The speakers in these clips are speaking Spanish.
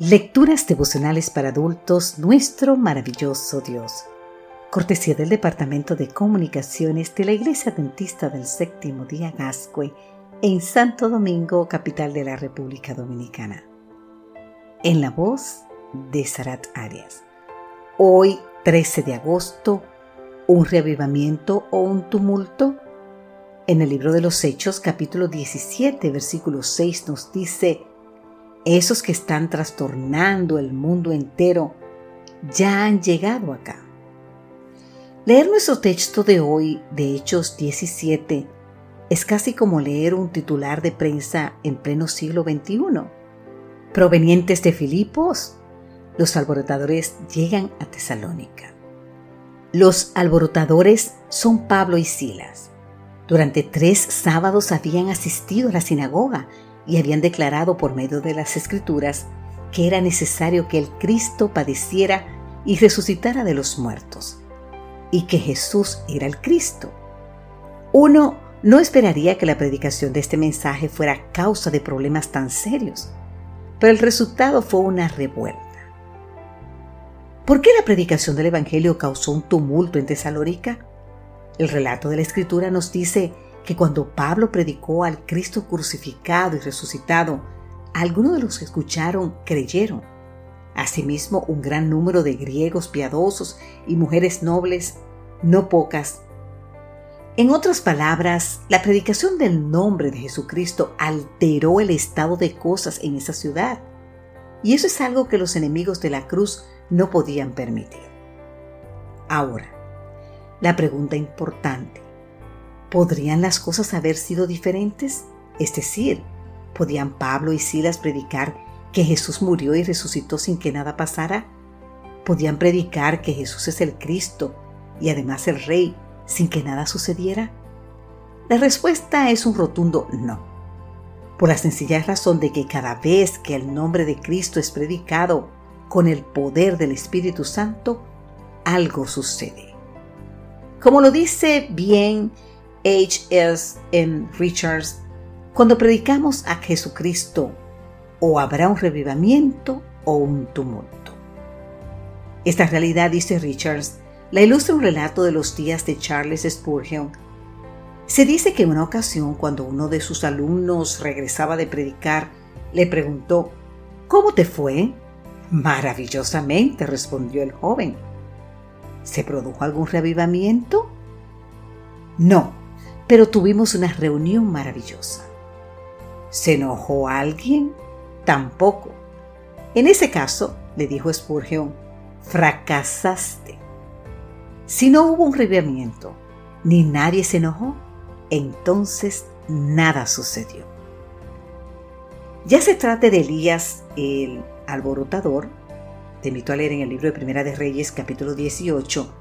Lecturas devocionales para adultos, nuestro maravilloso Dios. Cortesía del Departamento de Comunicaciones de la Iglesia Dentista del Séptimo Día Gascue en Santo Domingo, capital de la República Dominicana. En la voz de Sarat Arias. Hoy, 13 de agosto, un reavivamiento o un tumulto. En el libro de los Hechos, capítulo 17, versículo 6 nos dice, esos que están trastornando el mundo entero ya han llegado acá. Leer nuestro texto de hoy, de Hechos 17, es casi como leer un titular de prensa en pleno siglo XXI. Provenientes de Filipos, los alborotadores llegan a Tesalónica. Los alborotadores son Pablo y Silas. Durante tres sábados habían asistido a la sinagoga y habían declarado por medio de las escrituras que era necesario que el Cristo padeciera y resucitara de los muertos, y que Jesús era el Cristo. Uno no esperaría que la predicación de este mensaje fuera causa de problemas tan serios, pero el resultado fue una revuelta. ¿Por qué la predicación del Evangelio causó un tumulto en Tesalónica? El relato de la Escritura nos dice que cuando Pablo predicó al Cristo crucificado y resucitado, algunos de los que escucharon creyeron. Asimismo, un gran número de griegos piadosos y mujeres nobles, no pocas. En otras palabras, la predicación del nombre de Jesucristo alteró el estado de cosas en esa ciudad. Y eso es algo que los enemigos de la cruz no podían permitir. Ahora, la pregunta importante, ¿Podrían las cosas haber sido diferentes? Es decir, ¿podían Pablo y Silas predicar que Jesús murió y resucitó sin que nada pasara? ¿Podían predicar que Jesús es el Cristo y además el Rey sin que nada sucediera? La respuesta es un rotundo no, por la sencilla razón de que cada vez que el nombre de Cristo es predicado con el poder del Espíritu Santo, algo sucede. Como lo dice bien H. S. M. Richards, cuando predicamos a Jesucristo, o habrá un revivamiento o un tumulto. Esta realidad, dice Richards, la ilustra un relato de los días de Charles Spurgeon. Se dice que en una ocasión, cuando uno de sus alumnos regresaba de predicar, le preguntó, ¿Cómo te fue? Maravillosamente, respondió el joven. ¿Se produjo algún revivamiento? No, pero tuvimos una reunión maravillosa. ¿Se enojó alguien? Tampoco. En ese caso, le dijo Spurgeon, fracasaste. Si no hubo un revivamiento, ni nadie se enojó, entonces nada sucedió. Ya se trate de Elías el alborotador, te invito a leer en el libro de Primera de Reyes capítulo 18,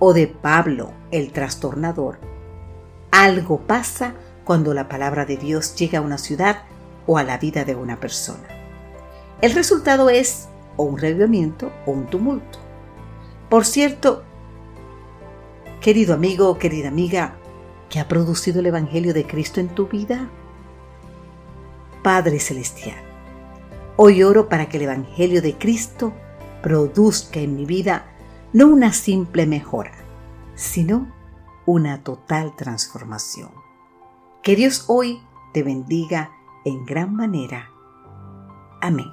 o de Pablo el trastornador, algo pasa cuando la palabra de Dios llega a una ciudad o a la vida de una persona. El resultado es o un revivimiento o un tumulto. Por cierto, querido amigo querida amiga, ¿qué ha producido el Evangelio de Cristo en tu vida? Padre Celestial, hoy oro para que el Evangelio de Cristo produzca en mi vida no una simple mejora, sino una total transformación. Que Dios hoy te bendiga en gran manera. Amén.